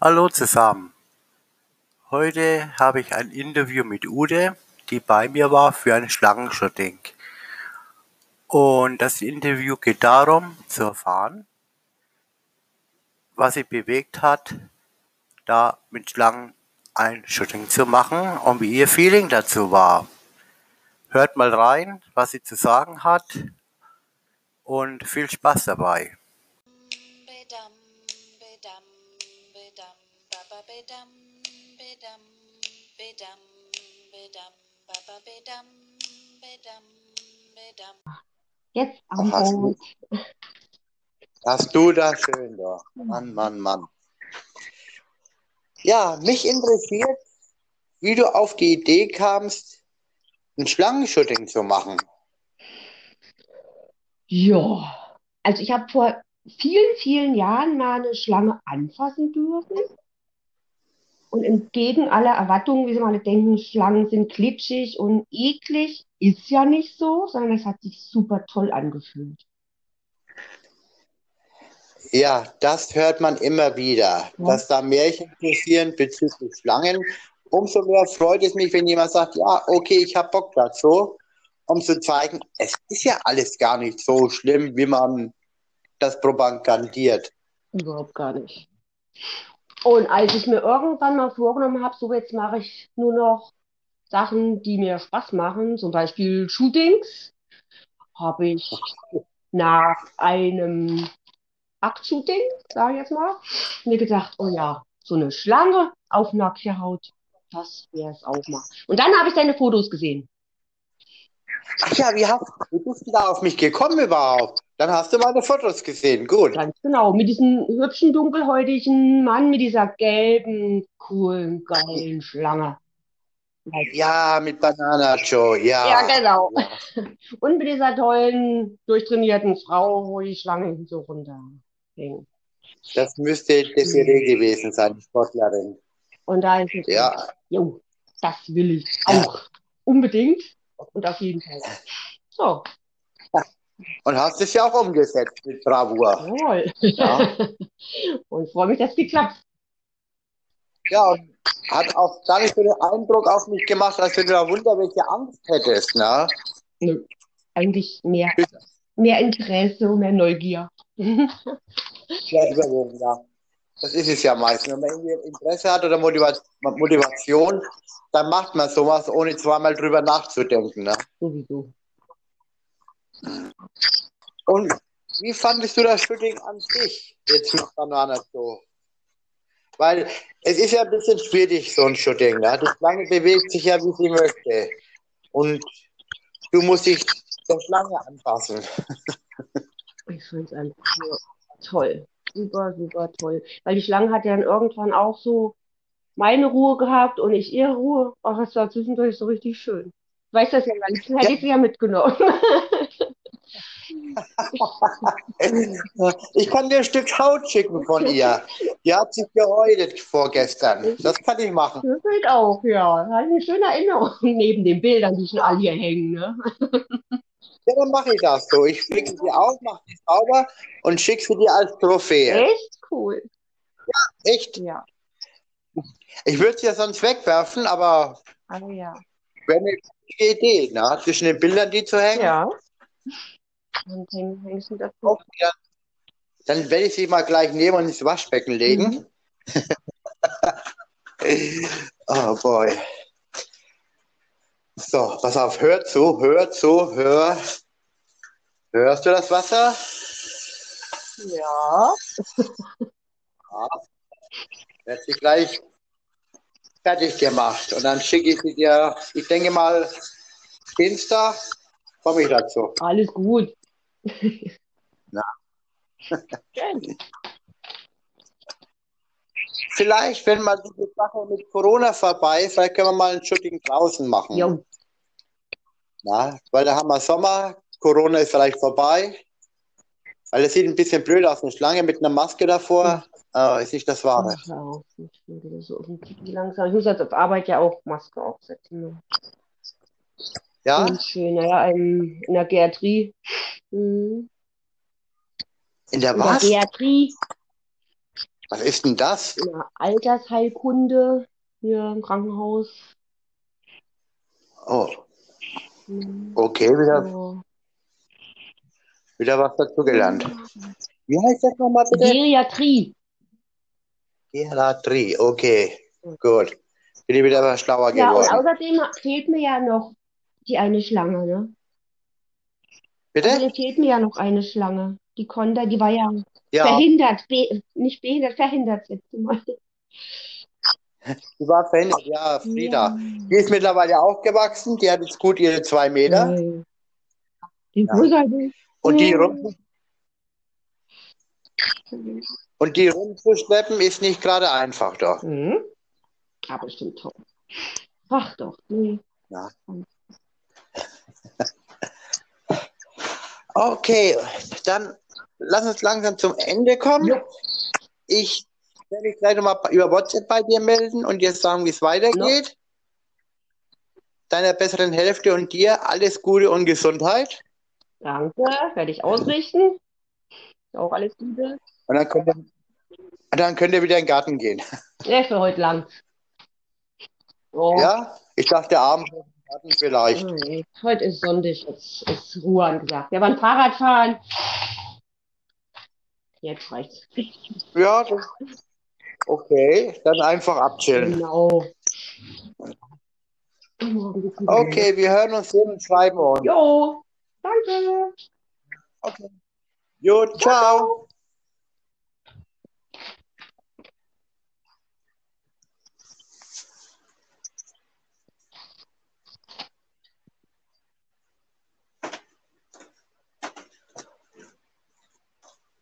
Hallo zusammen. Heute habe ich ein Interview mit Ude, die bei mir war für ein Schlangenshooting. Und das Interview geht darum, zu erfahren, was sie bewegt hat, da mit Schlangen ein Shooting zu machen und wie ihr Feeling dazu war. Hört mal rein, was sie zu sagen hat und viel Spaß dabei. Baba bedam, bedam, bedam, bedam, baba bedam, bedam, bedam. Jetzt am Ach. Hast du das schön doch. Mann, Mann, Mann. Ja, mich interessiert, wie du auf die Idee kamst, ein Schlangenshooting zu machen. Ja, also ich habe vor vielen, vielen Jahren mal eine Schlange anfassen dürfen. Und entgegen aller Erwartungen, wie sie mal denken, Schlangen sind glitschig und eklig, ist ja nicht so, sondern es hat sich super toll angefühlt. Ja, das hört man immer wieder, Ja. dass da Märchen kursieren bezüglich Schlangen. Umso mehr freut es mich, wenn jemand sagt, ja, okay, ich habe Bock dazu, um zu zeigen, es ist ja alles gar nicht so schlimm, wie man das propagandiert. Überhaupt gar nicht. Und als ich mir irgendwann mal vorgenommen habe, so jetzt mache ich nur noch Sachen, die mir Spaß machen, zum Beispiel Shootings, habe ich nach einem Aktshooting, sage ich jetzt mal, mir gedacht, oh ja, so eine Schlange auf nackte Haut, das wäre es auch mal. Und dann habe ich deine Fotos gesehen. Ach ja, wie, hast, wie bist du da auf mich gekommen überhaupt? Dann hast du meine Fotos gesehen. Gut. Ganz genau, mit diesem hübschen, dunkelhäutigen Mann mit dieser gelben, coolen, geilen Schlange. Ja, mit Banana Joe, ja. Ja, genau. Ja. Und mit dieser tollen, durchtrainierten Frau, wo die Schlange so runterhängt. Das müsste Desiree gewesen sein, die Sportlerin. Und da ist es, Ja, jo, das will ich auch. Unbedingt und auf jeden Fall. So, und hast es ja auch umgesetzt mit Bravour. jawohl. Ja, Und freue mich, dass es geklappt hat. ja und hat auch gar nicht so den Eindruck auf mich gemacht, als wenn du da Wunder welche Angst hättest, ne? Nö, eigentlich mehr, mehr Interesse und mehr Neugier. Ja, überwogen, ja. Das ist es ja meistens. Wenn man irgendwie Interesse hat oder Motiva Motivation, dann macht man sowas, ohne zweimal drüber nachzudenken, ne? Sowieso. Und wie fandest du das Shooting an sich jetzt mit Banana so? Weil es ist ja ein bisschen schwierig, so ein Shooting. Ne? Die Schlange bewegt sich ja, wie sie möchte. Und du musst dich der Schlange anpassen. Ich finde es einfach nur toll. Super, super toll. Weil die Schlange hat ja dann irgendwann auch so meine Ruhe gehabt und ich ihre Ruhe. Ach, es war zwischendurch so richtig schön. Ich weiß das ja gar nicht, hätte ich sie ja mitgenommen. Ich kann dir ein Stück Haut schicken von ihr. Die hat sich gehäutet vorgestern. Das kann ich machen. Das Bild auch, ja. Hat eine schöne Erinnerung neben den Bildern, die schon alle hier hängen, ne? Ja, dann mache ich das so. Ich flicke sie auf, mache sie sauber und schicke sie dir als Trophäe. Echt cool. Echt? Ja. Ich würde sie ja sonst wegwerfen, aber Also ja. wäre eine gute Idee, ne? zwischen den Bildern die zu hängen. Ja. Und häng, hängst mit dazu. Okay, dann, dann werde ich sie mal gleich nehmen und ins Waschbecken legen. oh boy. So, pass auf, hör zu, hör zu, hör. Hörst du das Wasser? Ja. Ja. Wird sie gleich fertig gemacht. Und dann schicke ich sie dir, ich denke mal, Dienstag komme ich dazu. Alles gut. Na. Schön. Vielleicht, wenn mal diese Sache mit Corona vorbei ist, vielleicht können wir mal ein Shooting draußen machen. Jo. Na, weil da haben wir Sommer, Corona ist vielleicht vorbei. Weil es sieht ein bisschen blöd aus, eine Schlange mit einer Maske davor. Äh, ist nicht das Wahre. Ach. Ich bin so langsam. Muss jetzt auf Arbeit ja auch Maske aufsetzen. Ne? Ja? Schön, naja, in, in der Geriatrie. Mhm. In der In der was? Geriatrie. Was ist denn das? Eine Altersheilkunde hier im Krankenhaus. Oh, Mhm. okay, wieder, So. wieder was dazugelernt. Wie heißt das nochmal bitte? Geriatrie. Geriatrie, okay, gut. Bin ich wieder was schlauer Ja, und geworden. außerdem fehlt mir ja noch die eine Schlange, ne? Bitte? Außerdem fehlt mir ja noch eine Schlange. Die konnte, die war ja Ja, verhindert, be nicht behindert, verhindert das letzte Mal. die war verhindert, ja, Frieda. Ja. Die ist mittlerweile auch gewachsen, die hat jetzt gut ihre zwei Meter. Die Ja. Und die, Ja. rum, und die rumzuschleppen ist nicht gerade einfach doch. Mhm. Aber bestimmt toll. Ach doch, nee. Okay, dann lass uns langsam zum Ende kommen. Jo. Ich werde mich gleich nochmal über WhatsApp bei dir melden und dir sagen, wie es weitergeht. Deiner besseren Hälfte und dir alles Gute und Gesundheit. Danke, werde ich ausrichten. Auch alles Gute. Und dann könnt ihr, dann könnt ihr wieder in den Garten gehen. Ja, für heute lang. Oh. Ja? Ich dachte abends Garten vielleicht. Nee, heute ist Sonntag, jetzt ist Ruhe angesagt. Wir waren Fahrrad fahren. Jetzt reicht's. Ja, das, okay. Dann einfach abchillen. Genau. Okay, wir hören uns und schreiben uns. Jo, danke. Jo, ciao.